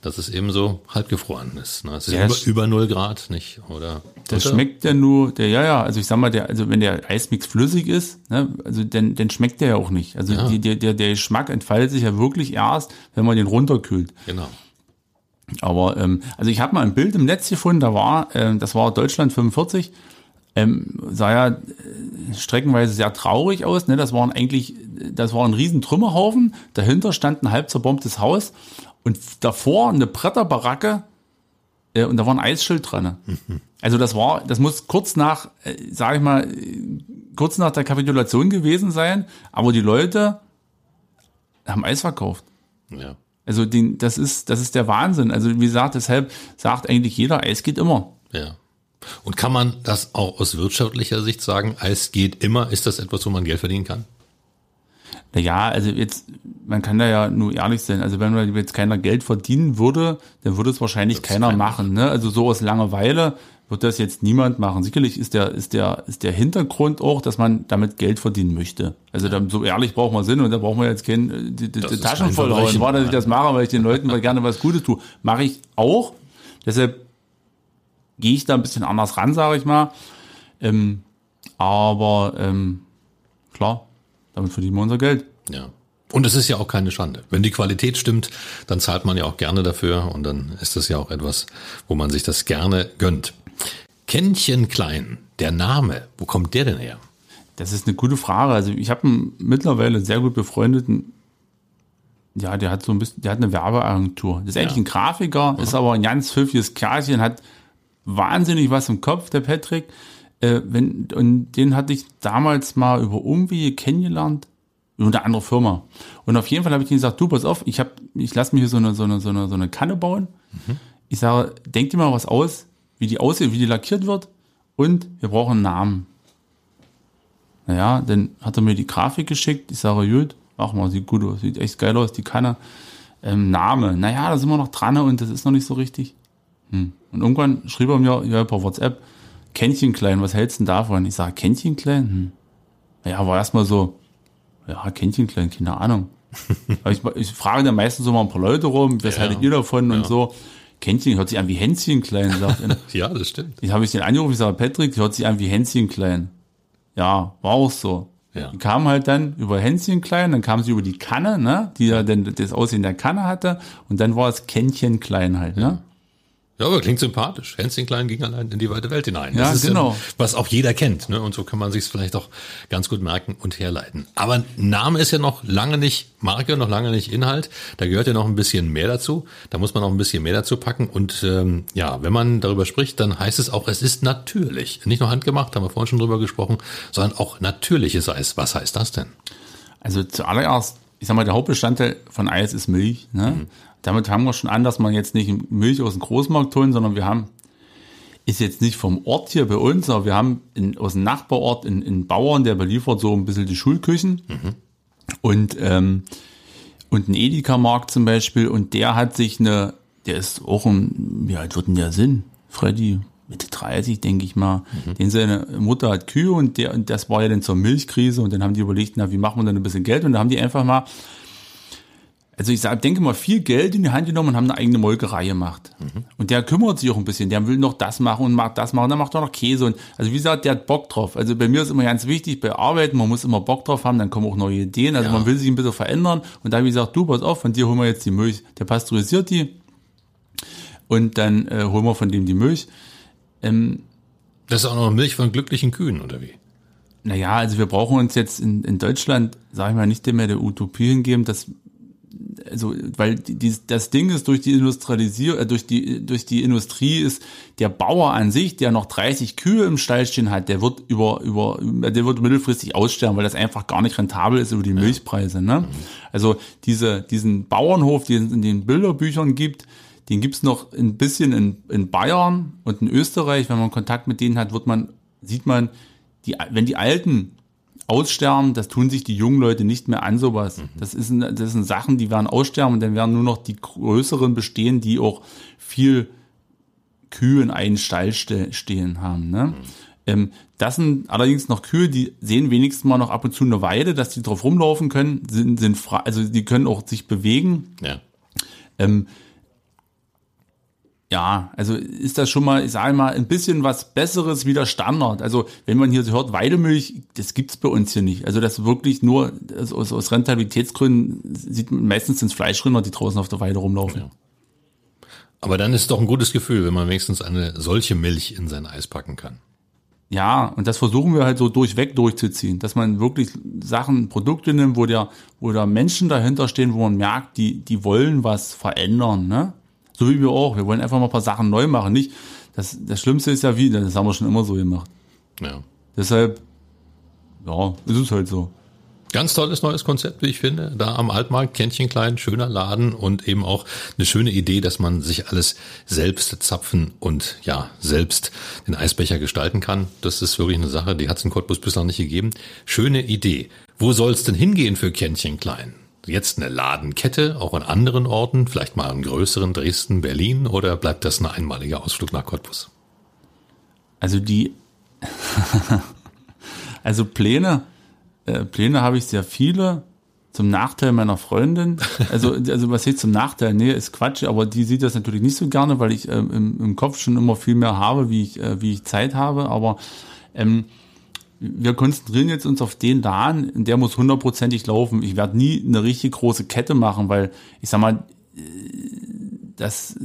dass es eben so halb gefroren ist. Ne? Es ist Ja, über, über null Grad, nicht? Oder? Das unter? schmeckt ja nur, der, ja, ja, also ich sag mal, der, also wenn der Eismix flüssig ist, ne, also dann, dann schmeckt der ja auch nicht. Also Ja. die, der, der, der Geschmack entfaltet sich ja wirklich erst, wenn man den runterkühlt. Genau. Aber ähm, also ich habe mal ein Bild im Netz gefunden, da war, ähm, das war Deutschland 45, ähm, sah ja äh, streckenweise sehr traurig aus. Ne? Das waren eigentlich, das war ein riesen Trümmerhaufen. Dahinter stand ein halb zerbombtes Haus und davor eine Bretterbaracke äh, und da war ein Eisschild dran. Also das war, das muss kurz nach, äh, sage ich mal, kurz nach der Kapitulation gewesen sein. Aber die Leute haben Eis verkauft. Ja. Also den, das ist, das ist der Wahnsinn. Also wie gesagt, deshalb sagt eigentlich jeder, Eis geht immer. Ja. Und kann man das auch aus wirtschaftlicher Sicht sagen, Eis geht immer? Ist das etwas, wo man Geld verdienen kann? Naja, also jetzt, man kann da ja nur ehrlich sein. Also wenn jetzt keiner Geld verdienen würde, dann würde es wahrscheinlich keiner keiner machen. Ne? Also so aus Langeweile wird das jetzt niemand machen. Sicherlich ist der, ist der, ist der Hintergrund auch, dass man damit Geld verdienen möchte. Also dann, so ehrlich braucht man Sinn und da braucht man jetzt kein, äh, die, die, die Taschen kein voll hauen. Verbrechen. War, dass ich das mache, weil ich den Leuten gerne was Gutes tue. Mache ich auch. Deshalb gehe ich da ein bisschen anders ran, sage ich mal. Ähm, aber ähm, klar, damit verdienen wir unser Geld. Ja. Und es ist ja auch keine Schande. Wenn die Qualität stimmt, dann zahlt man ja auch gerne dafür und dann ist das ja auch etwas, wo man sich das gerne gönnt. Kännchen Klein, der Name, wo kommt der denn her? Das ist eine gute Frage. Also ich habe einen mittlerweile sehr gut befreundeten, ja, der hat so ein bisschen, der hat eine Werbeagentur. Das ist eigentlich ein Grafiker, ist aber ein ganz pfiffiges Kerlchen, hat wahnsinnig was im Kopf, der Patrick. Äh, wenn, und den hatte ich damals mal über Umwege kennengelernt, über eine andere Firma. Und auf jeden Fall habe ich ihm gesagt, du, pass auf, ich hab, ich lasse mir hier so eine, so eine, so eine, so eine Kanne bauen. Ich sage, denk dir mal was aus, wie die aussieht, wie die lackiert wird. Und wir brauchen einen Namen. Naja, dann hat er mir die Grafik geschickt. Ich sage, gut, mach mal, sieht gut aus, sieht echt geil aus, die Kanne. Ähm, Name, naja, da sind wir noch dran und das ist noch nicht so richtig. Hm. Und irgendwann schrieb er mir ja, per WhatsApp, Kännchen klein, was hältst du denn davon? Ich sage, Kännchen klein? Hm. Naja, war erstmal so, ja, Kännchen klein, keine Ahnung. Aber ich, ich frage dann meistens so mal ein paar Leute rum, was Ja. haltet ihr davon und so. Kännchen hört sich an wie Hänschen klein, sagt er. Ja, das stimmt. Ich habe ich den angerufen, ich sage, Patrick, hört sich an wie Hänschen klein. Ja, war auch so. Ja. Die kam halt dann über Hänschen klein, dann kam sie über die Kanne, ne, die ja dann das Aussehen der Kanne hatte, und dann war es Kännchen klein halt, ne? Ja, aber klingt sympathisch. Hänschen Klein ging allein in die weite Welt hinein. Ja, ist genau. was auch jeder kennt, ne? Und so kann man sich vielleicht auch ganz gut merken und herleiten. Aber Name ist ja noch lange nicht Marke, noch lange nicht Inhalt. Da gehört ja noch ein bisschen mehr dazu. Da muss man auch ein bisschen mehr dazu packen. Und ähm, ja, wenn man darüber spricht, dann heißt es auch, es ist natürlich. Nicht nur handgemacht, haben wir vorhin schon drüber gesprochen, sondern auch natürliches Eis. Was heißt das denn? Also zuallererst, ich sag mal, der Hauptbestandteil von Eis ist Milch, ne? Damit haben wir schon an, dass man jetzt nicht Milch aus dem Großmarkt holen, sondern wir haben, ist jetzt nicht vom Ort hier bei uns, aber wir haben in, aus dem Nachbarort einen, einen Bauern, der beliefert so ein bisschen die Schulküchen und, ähm, und ein Edeka-Markt zum Beispiel und der hat sich eine, der ist auch ein, wie alt wird denn der Sinn? Freddy, Mitte 30, denke ich mal. Den seine Mutter hat Kühe und der, und das war ja dann zur Milchkrise und dann haben die überlegt, na, wie machen wir denn ein bisschen Geld? Und da haben die einfach mal, also ich sag, denke mal, viel Geld in die Hand genommen und haben eine eigene Molkerei gemacht. Und der kümmert sich auch ein bisschen, der will noch das machen und macht das machen, dann macht er noch Käse und, also wie gesagt, der hat Bock drauf. Also bei mir ist immer ganz wichtig, bei Arbeiten, man muss immer Bock drauf haben, dann kommen auch neue Ideen, also Ja. man will sich ein bisschen verändern und da habe ich gesagt, du, pass auf, von dir holen wir jetzt die Milch, der pasteurisiert die und dann äh, holen wir von dem die Milch. Ähm, Das ist auch noch Milch von glücklichen Kühen, oder wie? naja, also wir brauchen uns jetzt in, in Deutschland, sage ich mal, nicht mehr der Utopie hingeben, dass also weil die, das Ding ist durch die Industrialisierung, äh, durch die durch die Industrie ist der Bauer an sich, der noch 30 Kühe im Stall stehen hat, der wird über über der wird mittelfristig aussterben, weil das einfach gar nicht rentabel ist über die Milchpreise. Ne? Also diese diesen Bauernhof, den es in den Bilderbüchern gibt, den gibt's noch ein bisschen in, in Bayern und in Österreich. Wenn man Kontakt mit denen hat, wird man sieht man die wenn die alten aussterben, das tun sich die jungen Leute nicht mehr an sowas. Das, ist, ein- das sind Sachen, die werden aussterben und dann werden nur noch die größeren bestehen, die auch viel Kühe in einen Stall ste stehen haben. Ne? Ähm, das sind allerdings noch Kühe, die sehen wenigstens mal noch ab und zu eine Weide, dass die drauf rumlaufen können, sind, sind frei, also die können auch sich bewegen. Ja. Ähm, ja, also ist das schon mal, ich sage mal, ein bisschen was Besseres wie der Standard. Also wenn man hier so hört, Weidemilch, das gibt's bei uns hier nicht. Also das wirklich nur also aus, aus Rentabilitätsgründen sieht man meistens sind Fleischrinder, die draußen auf der Weide rumlaufen. Ja. Aber dann ist es doch ein gutes Gefühl, wenn man wenigstens eine solche Milch in sein Eis packen kann. Ja, und das versuchen wir halt so durchweg durchzuziehen, dass man wirklich Sachen, Produkte nimmt, wo der, wo da Menschen dahinter stehen, wo man merkt, die, die wollen was verändern, ne? So wie wir auch. Wir wollen einfach mal ein paar Sachen neu machen. Nicht, das, das Schlimmste ist ja wie, das haben wir schon immer so gemacht. Ja. Deshalb, ja, ist es halt so. Ganz tolles neues Konzept, wie ich finde. Da am Altmarkt, Kännchen klein, schöner Laden und eben auch eine schöne Idee, dass man sich alles selbst zapfen und ja, selbst den Eisbecher gestalten kann. Das ist wirklich eine Sache, die hat es in Cottbus bislang nicht gegeben. Schöne Idee. Wo soll es denn hingehen für Kännchen klein? Jetzt eine Ladenkette, auch an anderen Orten, vielleicht mal einen größeren Dresden, Berlin oder bleibt das ein einmaliger Ausflug nach Cottbus? Also die, also Pläne, äh, Pläne habe ich sehr viele. Zum Nachteil meiner Freundin. Also, also was heißt zum Nachteil? Nee, ist Quatsch, aber die sieht das natürlich nicht so gerne, weil ich ähm, im, im Kopf schon immer viel mehr habe, wie ich, äh, wie ich Zeit habe. Aber ähm, wir konzentrieren jetzt uns auf den Laden, der muss hundertprozentig laufen. Ich werde nie eine richtig große Kette machen, weil ich sag mal, äh, das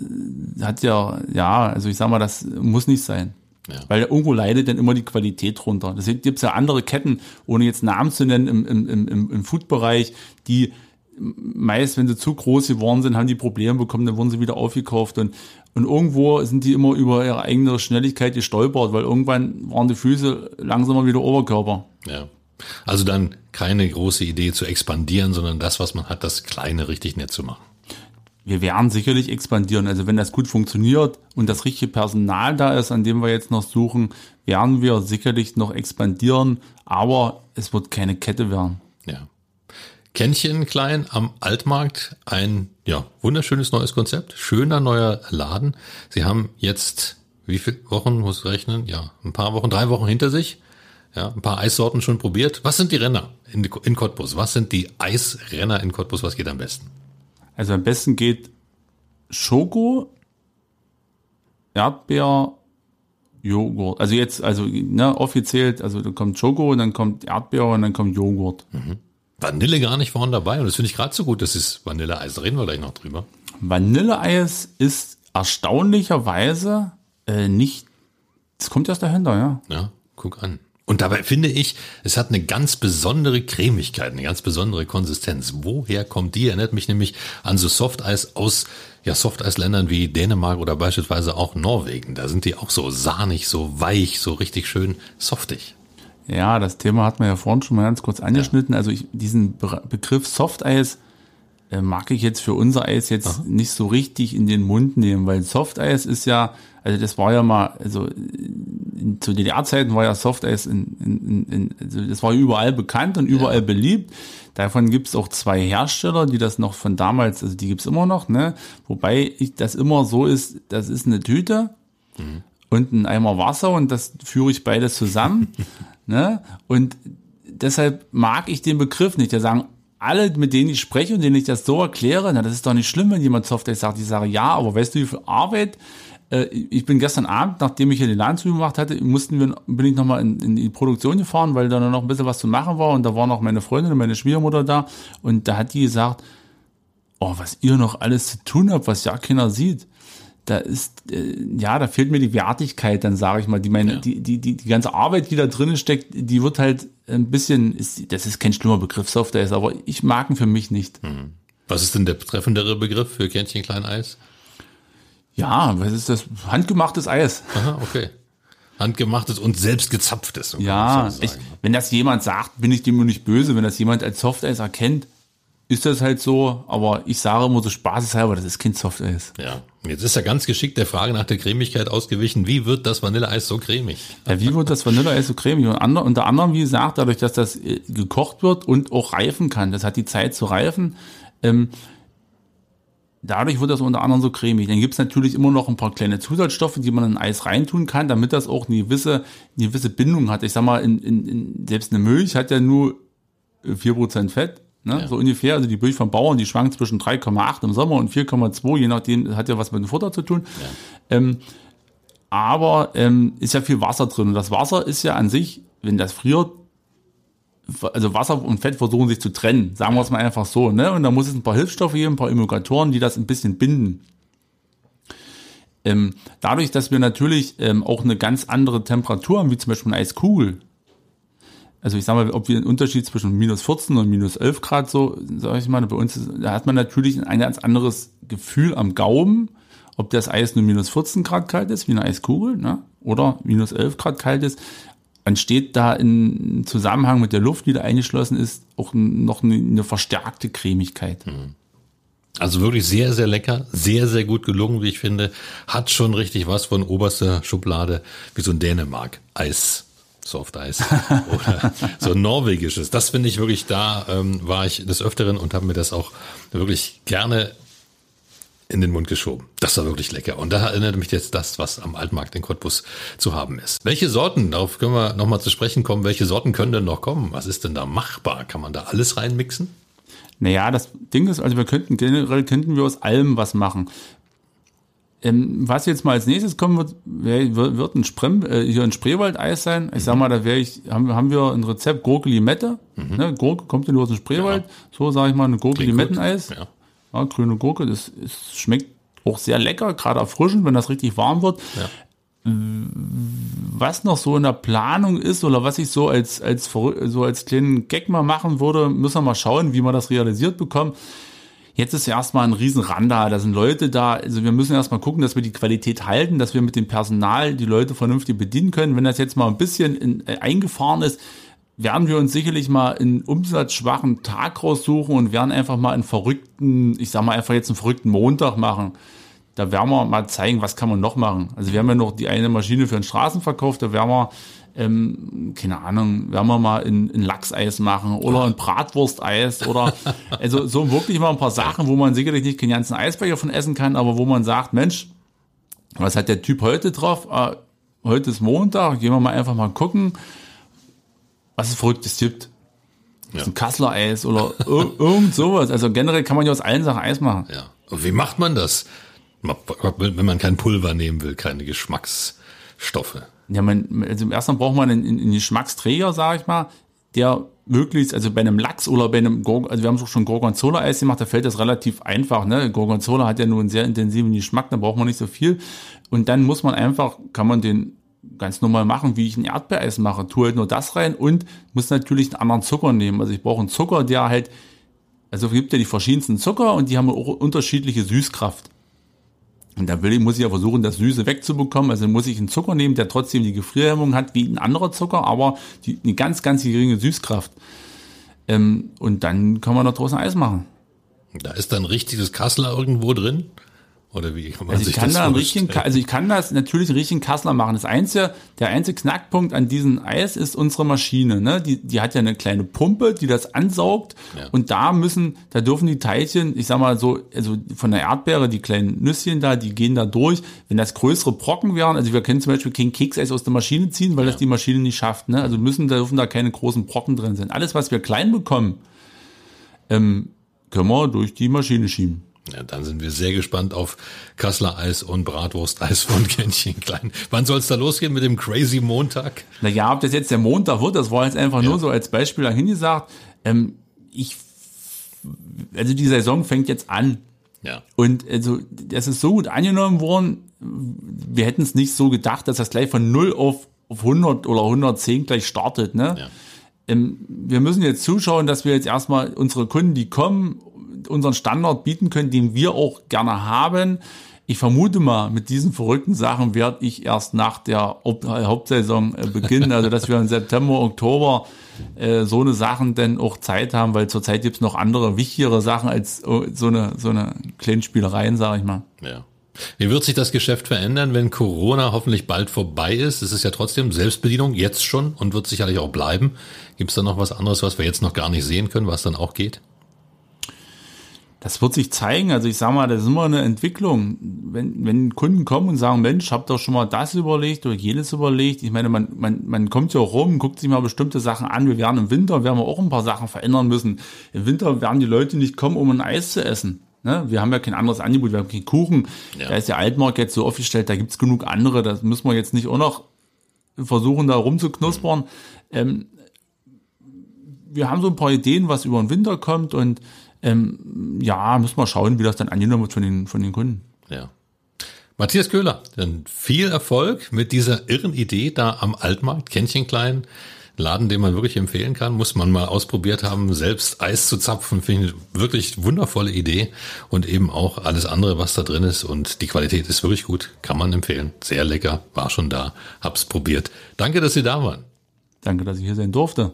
hat ja, ja, also ich sag mal, das muss nicht sein. Ja. Weil irgendwo leidet dann immer die Qualität runter. Deswegen gibt es ja andere Ketten, ohne jetzt Namen zu nennen, im, im, im, im Food-Bereich, die meist, wenn sie zu groß geworden sind, haben die Probleme bekommen, dann wurden sie wieder aufgekauft und, und irgendwo sind die immer über ihre eigene Schnelligkeit gestolpert, weil irgendwann waren die Füße langsamer wie der Oberkörper. Ja. Also dann keine große Idee zu expandieren, sondern das, was man hat, das Kleine richtig nett zu machen wir werden sicherlich expandieren. Also wenn das gut funktioniert und das richtige Personal da ist, an dem wir jetzt noch suchen, werden wir sicherlich noch expandieren, aber es wird keine Kette werden. Kännchen klein am Altmarkt, ein ja, wunderschönes neues Konzept, schöner neuer Laden. Sie haben jetzt wie viele Wochen muss ich rechnen? Ja, ein paar Wochen, drei Wochen hinter sich. Ja, ein paar Eissorten schon probiert. Was sind die Renner in, in Cottbus? Was sind die Eisrenner in Cottbus? Was geht am besten? Also am besten geht Schoko, Erdbeer, Joghurt. Also jetzt, also ne, offiziell, also da kommt Schoko und dann kommt Erdbeer und dann kommt Joghurt. Mhm. Vanille gar nicht vorne dabei und das finde ich gerade so gut, das ist Vanilleeis. Da reden wir gleich noch drüber. Vanilleeis ist erstaunlicherweise äh, nicht, das kommt erst dahinter, ja. Ja, guck an. Und dabei finde ich, es hat eine ganz besondere Cremigkeit, eine ganz besondere Konsistenz. Woher kommt die? Erinnert mich nämlich an so Softeis aus ja, Softeisländern wie Dänemark oder beispielsweise auch Norwegen. Da sind die auch so sahnig, so weich, so richtig schön softig. Ja, das Thema hat man ja vorhin schon mal ganz kurz angeschnitten. Ja. Also ich, diesen Begriff Softeis äh, mag ich jetzt für unser Eis jetzt Aha. nicht so richtig in den Mund nehmen, weil Softeis ist ja, also das war ja mal, also in, zu DDR-Zeiten war ja Softeis in, in, in, also das war überall bekannt und überall ja. beliebt. Davon gibt es auch zwei Hersteller, die das noch von damals, also die gibt's immer noch, ne? Wobei ich das immer so ist, das ist eine Tüte mhm. und ein Eimer Wasser und das führe ich beides zusammen. ne? Und deshalb mag ich den Begriff nicht. Da sagen alle, mit denen ich spreche und denen ich das so erkläre, na, das ist doch nicht schlimm, wenn jemand Software sagt. Ich sage, ja, aber weißt du, wie viel Arbeit äh, ich bin gestern Abend, nachdem ich hier den Laden zugemacht hatte, mussten wir, bin ich nochmal in, in die Produktion gefahren, weil da noch ein bisschen was zu machen war und da war noch meine Freundin und meine Schwiegermutter da und da hat die gesagt, oh, was ihr noch alles zu tun habt, was ja keiner sieht. Da ist, äh, ja, da fehlt mir die Wertigkeit, dann sage ich mal, die meine, ja. die, die, die, die ganze Arbeit, die da drinnen steckt, die wird halt ein bisschen, ist, das ist kein schlimmer Begriff, Software ist, aber ich mag ihn für mich nicht. Mhm. Was ist denn der treffendere Begriff für Kännchen Klein Eis? Ja, was ist das? Handgemachtes Eis. Aha, okay. Handgemachtes und selbst gezapftes. So ja, ich, wenn das jemand sagt, bin ich dem nur nicht böse. Wenn das jemand als Softeis erkennt, ist das halt so. Aber ich sage immer so spaßeshalber, das ist kein Softeis. Ja, jetzt ist er ganz geschickt der Frage nach der Cremigkeit ausgewichen. Wie wird das Vanilleeis so cremig? Ja, wie wird das Vanilleeis so cremig? Und ander, unter anderem, wie gesagt, dadurch, dass das äh, gekocht wird und auch reifen kann. Das hat die Zeit zu reifen. Ähm, Dadurch wird das unter anderem so cremig. Dann gibt es natürlich immer noch ein paar kleine Zusatzstoffe, die man in Eis reintun kann, damit das auch eine gewisse, eine gewisse Bindung hat. Ich sag mal, in, in, in, selbst eine Milch hat ja nur vier Prozent Fett, ne? Ja. so ungefähr. Also die Milch vom Bauern, die schwankt zwischen 3,8 im Sommer und 4,2, je nachdem, hat ja was mit dem Futter zu tun. Ja. Ähm, aber ähm, ist ja viel Wasser drin. Und das Wasser ist ja an sich, wenn das friert, also Wasser und Fett versuchen sich zu trennen, sagen wir es mal einfach so, ne? Und da muss es ein paar Hilfsstoffe geben, ein paar Emulgatoren, die das ein bisschen binden. Ähm, dadurch, dass wir natürlich ähm, auch eine ganz andere Temperatur haben, wie zum Beispiel eine Eiskugel. Also ich sage mal, ob wir einen Unterschied zwischen minus 14 und minus 11 Grad so, sage ich mal, bei uns ist, da hat man natürlich ein ganz anderes Gefühl am Gaumen, ob das Eis nur minus 14 Grad kalt ist, wie eine Eiskugel, ne? oder minus 11 Grad kalt ist. entsteht da in Zusammenhang mit der Luft, die da eingeschlossen ist, auch noch eine, eine verstärkte Cremigkeit. Mhm. Also wirklich sehr, sehr lecker, sehr, sehr gut gelungen, wie ich finde. Hat schon richtig was von oberster Schublade, wie so ein Dänemark-Eis. Soft Eis oder so norwegisches. Das finde ich wirklich, da ähm, war ich des Öfteren und habe mir das auch wirklich gerne in den Mund geschoben. Das war wirklich lecker. Und da erinnert mich jetzt das, was am Altmarkt in Cottbus zu haben ist. Welche Sorten, darauf können wir nochmal zu sprechen kommen, welche Sorten können denn noch kommen? Was ist denn da machbar? Kann man da alles reinmixen? Naja, das Ding ist, also wir könnten generell könnten wir aus allem was machen. Ähm, was jetzt mal als nächstes kommen wird, wär, wird ein Sprem, äh, hier ein Spreewaldeis sein. Ich sag mal, da wäre ich, haben, haben wir ein Rezept Gurke Limette. Mhm. Ne, Gurke kommt ja nur aus dem Spreewald. Ja. So sage ich mal, eine Gurke Limetteneis. Ja. ja. grüne Gurke, das, das schmeckt auch sehr lecker, gerade erfrischend, wenn das richtig warm wird. Ja was noch so in der Planung ist oder was ich so als, als, so als kleinen Gag mal machen würde, müssen wir mal schauen, wie wir das realisiert bekommen. Jetzt ist erstmal ein riesen Randa, da sind Leute da, also wir müssen erstmal gucken, dass wir die Qualität halten, dass wir mit dem Personal die Leute vernünftig bedienen können. Wenn das jetzt mal ein bisschen in, äh, eingefahren ist, werden wir uns sicherlich mal einen umsatzschwachen Tag raussuchen und werden einfach mal einen verrückten, ich sag mal einfach jetzt einen verrückten Montag machen da werden wir mal zeigen, was kann man noch machen. Also wir haben ja noch die eine Maschine für den Straßenverkauf, da werden wir, ähm, keine Ahnung, werden wir mal ein, ein Lachseis machen oder ein Bratwursteis oder also so wirklich mal ein paar Sachen, wo man sicherlich nicht den ganzen Eisbecher von essen kann, aber wo man sagt, Mensch, was hat der Typ heute drauf? Äh, heute ist Montag, gehen wir mal einfach mal gucken, was es Verrücktes gibt. Ja. Ein Kassler Eis oder irgend sowas. Also generell kann man ja aus allen Sachen Eis machen. Ja. Und wie macht man das? Wenn man kein Pulver nehmen will, keine Geschmacksstoffe. Ja, man, also ersten braucht man einen, einen Geschmacksträger, sag ich mal, der möglichst, also bei einem Lachs oder bei einem, Gorg also wir haben auch schon Gorgonzola-Eis gemacht, da fällt das relativ einfach, ne? Gorgonzola hat ja nur einen sehr intensiven Geschmack, da braucht man nicht so viel. Und dann muss man einfach, kann man den ganz normal machen, wie ich ein Erdbeereis mache. Tue halt nur das rein und muss natürlich einen anderen Zucker nehmen. Also ich brauche einen Zucker, der halt, also es gibt ja die verschiedensten Zucker und die haben auch unterschiedliche Süßkraft. Und da will ich, muss ich ja versuchen, das Süße wegzubekommen. Also muss ich einen Zucker nehmen, der trotzdem die Gefrierhemmung hat wie ein anderer Zucker, aber die, eine ganz, ganz geringe Süßkraft. Ähm, und dann kann man da draußen Eis machen. Da ist dann richtiges Kassler irgendwo drin? Oder wie kann man also ich kann da einen richtigen, also ich kann das natürlich einen richtigen Kassler machen. Das einzige, der einzige Knackpunkt an diesem Eis ist unsere Maschine. Ne? Die, die hat ja eine kleine Pumpe, die das ansaugt. Ja. Und da müssen, da dürfen die Teilchen, ich sag mal so, also von der Erdbeere, die kleinen Nüsschen da, die gehen da durch. Wenn das größere Brocken wären, also wir können zum Beispiel kein Kekseis aus der Maschine ziehen, weil ja. das die Maschine nicht schafft. Ne? Also müssen, da dürfen da keine großen Brocken drin sein. Alles, was wir klein bekommen, ähm, können wir durch die Maschine schieben. Ja, dann sind wir sehr gespannt auf Kassler Eis und Bratwurst-Eis von Kännchen Klein. Wann soll es da losgehen mit dem Crazy Montag? Naja, ob das jetzt der Montag wird, das war jetzt einfach ja. nur so als Beispiel dahin gesagt. Ähm, ich, also die Saison fängt jetzt an. Ja. Und also, das ist so gut angenommen worden. Wir hätten es nicht so gedacht, dass das gleich von 0 auf, auf 100 oder 110 gleich startet, ne? Ja. Ähm, wir müssen jetzt zuschauen, dass wir jetzt erstmal unsere Kunden, die kommen, unseren Standard bieten können, den wir auch gerne haben. Ich vermute mal, mit diesen verrückten Sachen werde ich erst nach der Hauptsaison äh, beginnen, also dass wir im September, Oktober äh, so eine Sachen denn auch Zeit haben, weil zurzeit gibt es noch andere, wichtigere Sachen als äh, so eine, so eine kleinen Spielereien, sage ich mal. Ja. Wie wird sich das Geschäft verändern, wenn Corona hoffentlich bald vorbei ist? Es ist ja trotzdem Selbstbedienung jetzt schon und wird sicherlich auch bleiben. Gibt es da noch was anderes, was wir jetzt noch gar nicht sehen können, was dann auch geht? Das wird sich zeigen. Also ich sage mal, das ist immer eine Entwicklung. Wenn, wenn Kunden kommen und sagen, Mensch, habt doch schon mal das überlegt oder jenes überlegt. Ich meine, man, man, man kommt ja auch rum, guckt sich mal bestimmte Sachen an. Wir werden im Winter, werden wir auch ein paar Sachen verändern müssen. Im Winter werden die Leute nicht kommen, um ein Eis zu essen. Ne? Wir haben ja kein anderes Angebot, wir haben keinen Kuchen. Ja. Da ist der Altmarkt jetzt so aufgestellt, da gibt's genug andere. Das müssen wir jetzt nicht auch noch versuchen, da rumzuknuspern. Mhm. Ähm, wir haben so ein paar Ideen, was über den Winter kommt und ähm, ja, müssen wir schauen, wie das dann angenommen wird von den, von den Kunden. Ja. Matthias Köhler, dann viel Erfolg mit dieser irren Idee da am Altmarkt, Kännchen klein. Laden, den man wirklich empfehlen kann, muss man mal ausprobiert haben, selbst Eis zu zapfen, finde ich wirklich wundervolle Idee und eben auch alles andere, was da drin ist und die Qualität ist wirklich gut, kann man empfehlen, sehr lecker, war schon da, hab's probiert. Danke, dass Sie da waren. Danke, dass ich hier sein durfte.